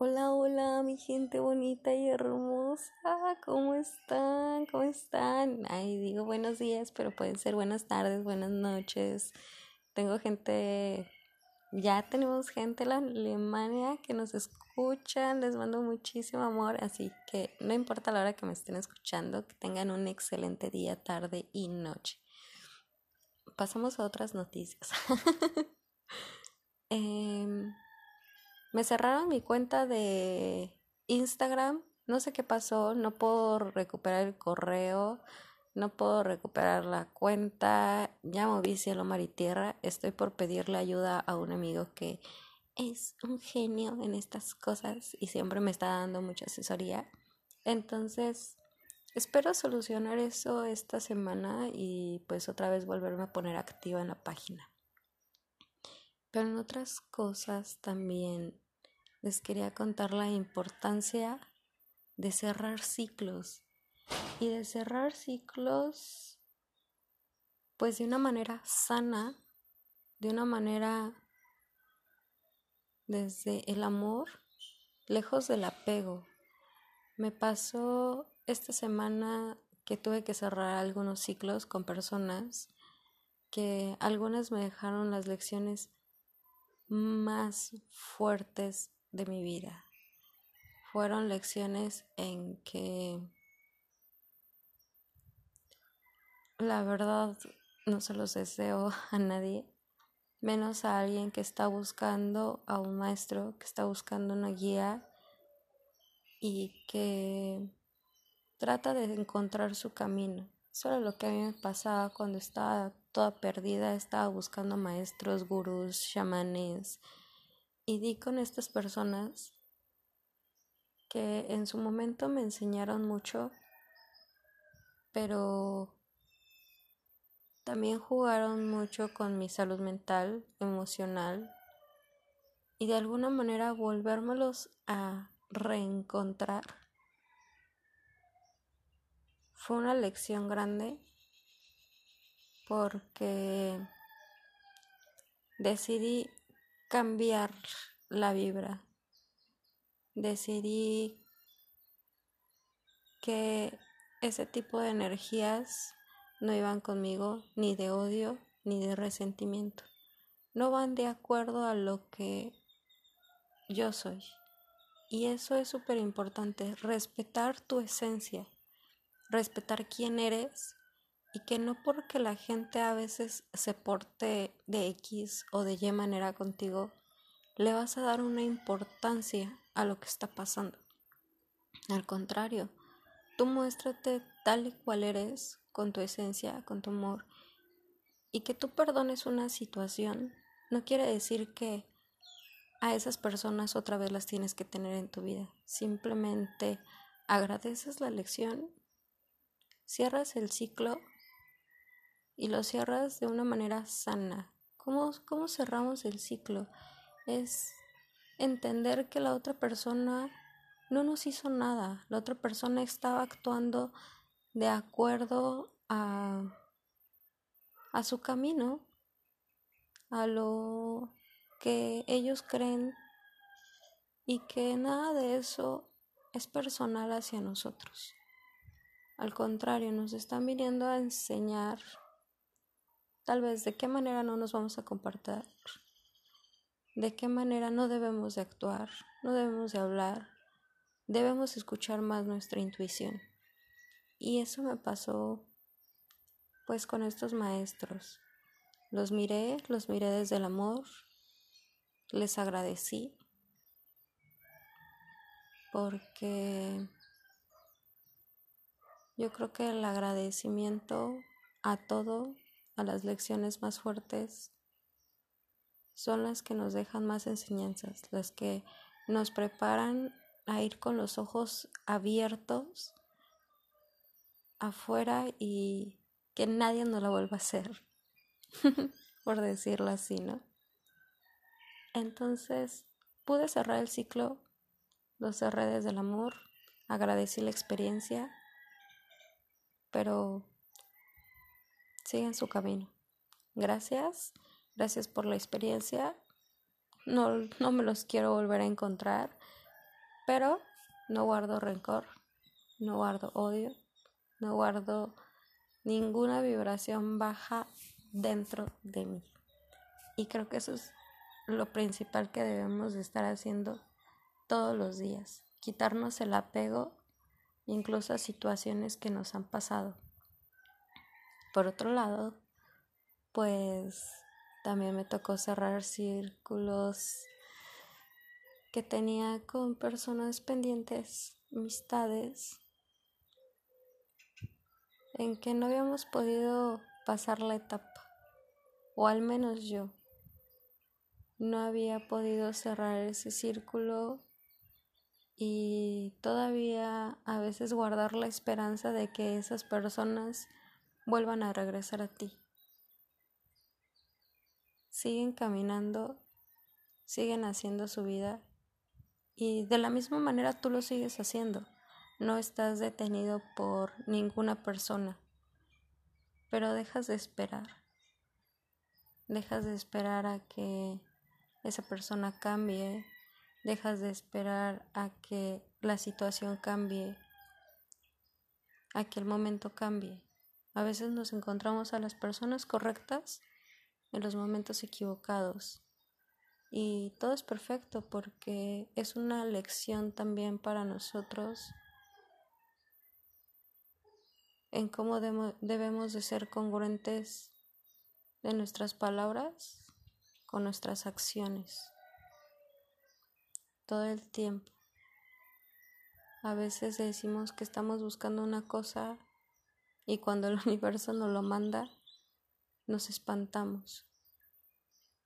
Hola, hola, mi gente bonita y hermosa. ¿Cómo están? ¿Cómo están? Ay, digo buenos días, pero pueden ser buenas tardes, buenas noches. Tengo gente, ya tenemos gente en Alemania que nos escucha. Les mando muchísimo amor, así que no importa la hora que me estén escuchando, que tengan un excelente día, tarde y noche. Pasamos a otras noticias. eh, me cerraron mi cuenta de Instagram. No sé qué pasó. No puedo recuperar el correo. No puedo recuperar la cuenta. Ya moví cielo, mar y tierra. Estoy por pedirle ayuda a un amigo que es un genio en estas cosas y siempre me está dando mucha asesoría. Entonces, espero solucionar eso esta semana y pues otra vez volverme a poner activa en la página. Pero en otras cosas también les quería contar la importancia de cerrar ciclos y de cerrar ciclos pues de una manera sana, de una manera desde el amor, lejos del apego. Me pasó esta semana que tuve que cerrar algunos ciclos con personas que algunas me dejaron las lecciones más fuertes de mi vida. Fueron lecciones en que la verdad no se los deseo a nadie, menos a alguien que está buscando a un maestro, que está buscando una guía y que trata de encontrar su camino. Solo lo que a mí me pasaba cuando estaba toda perdida, estaba buscando maestros, gurús, chamanes, y di con estas personas que en su momento me enseñaron mucho, pero también jugaron mucho con mi salud mental, emocional, y de alguna manera volvérmelos a reencontrar. Fue una lección grande porque decidí cambiar la vibra. Decidí que ese tipo de energías no iban conmigo ni de odio ni de resentimiento. No van de acuerdo a lo que yo soy. Y eso es súper importante, respetar tu esencia, respetar quién eres y que no porque la gente a veces se porte de X o de Y manera contigo, le vas a dar una importancia a lo que está pasando. Al contrario, tú muéstrate tal y cual eres, con tu esencia, con tu amor, y que tú perdones una situación no quiere decir que a esas personas otra vez las tienes que tener en tu vida. Simplemente agradeces la lección, cierras el ciclo y lo cierras de una manera sana. ¿Cómo, cómo cerramos el ciclo? Es entender que la otra persona no nos hizo nada, la otra persona estaba actuando de acuerdo a, a su camino, a lo que ellos creen y que nada de eso es personal hacia nosotros. Al contrario, nos están viniendo a enseñar Tal vez de qué manera no nos vamos a comportar, de qué manera no debemos de actuar, no debemos de hablar, debemos escuchar más nuestra intuición. Y eso me pasó pues con estos maestros. Los miré, los miré desde el amor, les agradecí. Porque yo creo que el agradecimiento a todo a las lecciones más fuertes son las que nos dejan más enseñanzas, las que nos preparan a ir con los ojos abiertos afuera y que nadie nos lo vuelva a hacer, por decirlo así, ¿no? Entonces pude cerrar el ciclo, lo cerré desde el amor, agradecí la experiencia, pero siguen su camino. Gracias, gracias por la experiencia. No, no me los quiero volver a encontrar, pero no guardo rencor, no guardo odio, no guardo ninguna vibración baja dentro de mí. Y creo que eso es lo principal que debemos de estar haciendo todos los días, quitarnos el apego incluso a situaciones que nos han pasado. Por otro lado, pues también me tocó cerrar círculos que tenía con personas pendientes, amistades, en que no habíamos podido pasar la etapa, o al menos yo. No había podido cerrar ese círculo y todavía a veces guardar la esperanza de que esas personas vuelvan a regresar a ti. Siguen caminando, siguen haciendo su vida y de la misma manera tú lo sigues haciendo. No estás detenido por ninguna persona, pero dejas de esperar. Dejas de esperar a que esa persona cambie, dejas de esperar a que la situación cambie, a que el momento cambie. A veces nos encontramos a las personas correctas en los momentos equivocados. Y todo es perfecto porque es una lección también para nosotros en cómo debemos de ser congruentes de nuestras palabras con nuestras acciones todo el tiempo. A veces decimos que estamos buscando una cosa y cuando el universo nos lo manda, nos espantamos.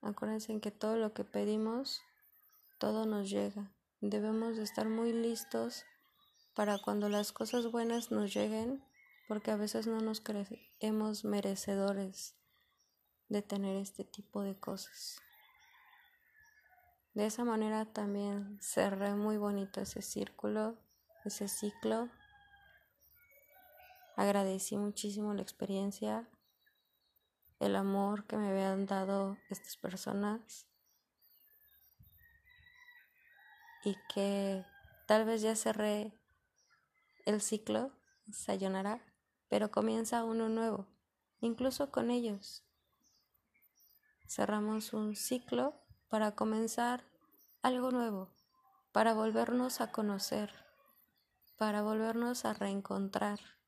Acuérdense en que todo lo que pedimos, todo nos llega. Debemos de estar muy listos para cuando las cosas buenas nos lleguen, porque a veces no nos creemos merecedores de tener este tipo de cosas. De esa manera también cerré muy bonito ese círculo, ese ciclo. Agradecí muchísimo la experiencia, el amor que me habían dado estas personas y que tal vez ya cerré el ciclo, sayonara, pero comienza uno nuevo, incluso con ellos. Cerramos un ciclo para comenzar algo nuevo, para volvernos a conocer, para volvernos a reencontrar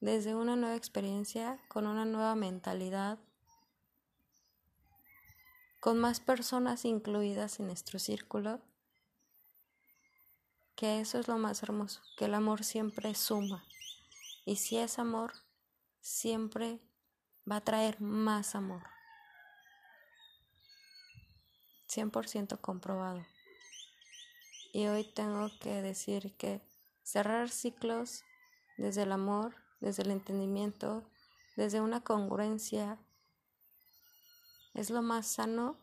desde una nueva experiencia, con una nueva mentalidad, con más personas incluidas en nuestro círculo, que eso es lo más hermoso, que el amor siempre suma. Y si es amor, siempre va a traer más amor. 100% comprobado. Y hoy tengo que decir que cerrar ciclos desde el amor, desde el entendimiento, desde una congruencia, es lo más sano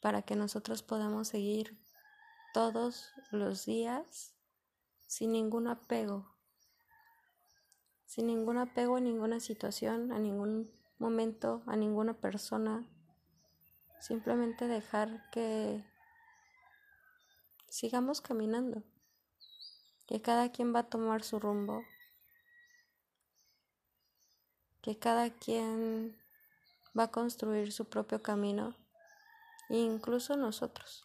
para que nosotros podamos seguir todos los días sin ningún apego, sin ningún apego a ninguna situación, a ningún momento, a ninguna persona, Simplemente dejar que sigamos caminando, que cada quien va a tomar su rumbo, que cada quien va a construir su propio camino, incluso nosotros.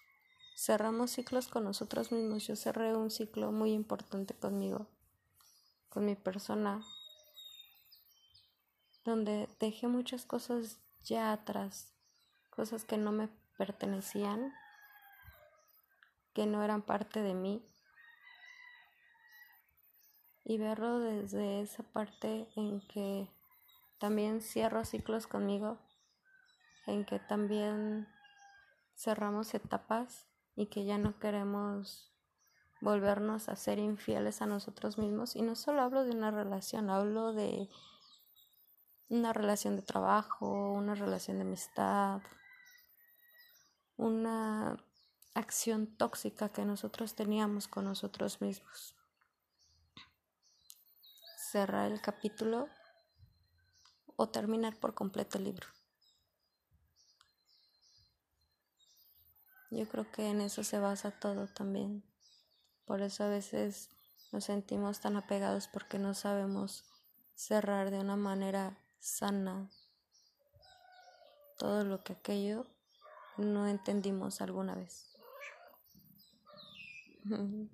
Cerramos ciclos con nosotros mismos. Yo cerré un ciclo muy importante conmigo, con mi persona, donde dejé muchas cosas ya atrás, cosas que no me pertenecían, que no eran parte de mí. Y verlo desde esa parte en que también cierro ciclos conmigo, en que también cerramos etapas y que ya no queremos volvernos a ser infieles a nosotros mismos. Y no solo hablo de una relación, hablo de una relación de trabajo, una relación de amistad, una acción tóxica que nosotros teníamos con nosotros mismos. Cerrar el capítulo o terminar por completo el libro. Yo creo que en eso se basa todo también. Por eso a veces nos sentimos tan apegados porque no sabemos cerrar de una manera sana todo lo que aquello no entendimos alguna vez.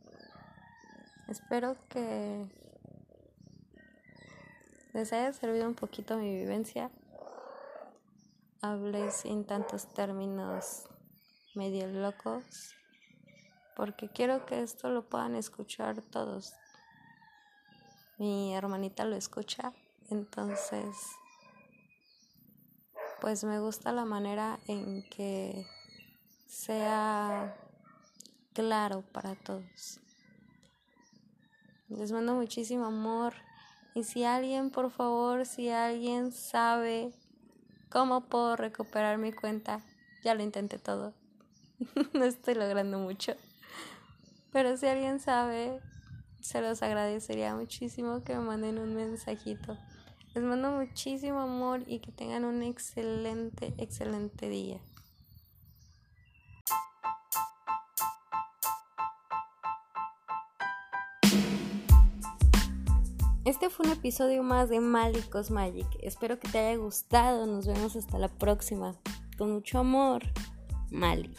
Espero que les haya servido un poquito mi vivencia. Hablé sin tantos términos medio locos porque quiero que esto lo puedan escuchar todos. Mi hermanita lo escucha, entonces pues me gusta la manera en que sea claro para todos. Les mando muchísimo amor y si alguien, por favor, si alguien sabe cómo puedo recuperar mi cuenta, ya lo intenté todo. no estoy logrando mucho. Pero si alguien sabe, se los agradecería muchísimo que me manden un mensajito. Les mando muchísimo amor y que tengan un excelente, excelente día. Este fue un episodio más de Malicos Magic. Espero que te haya gustado. Nos vemos hasta la próxima. Con mucho amor, Mali.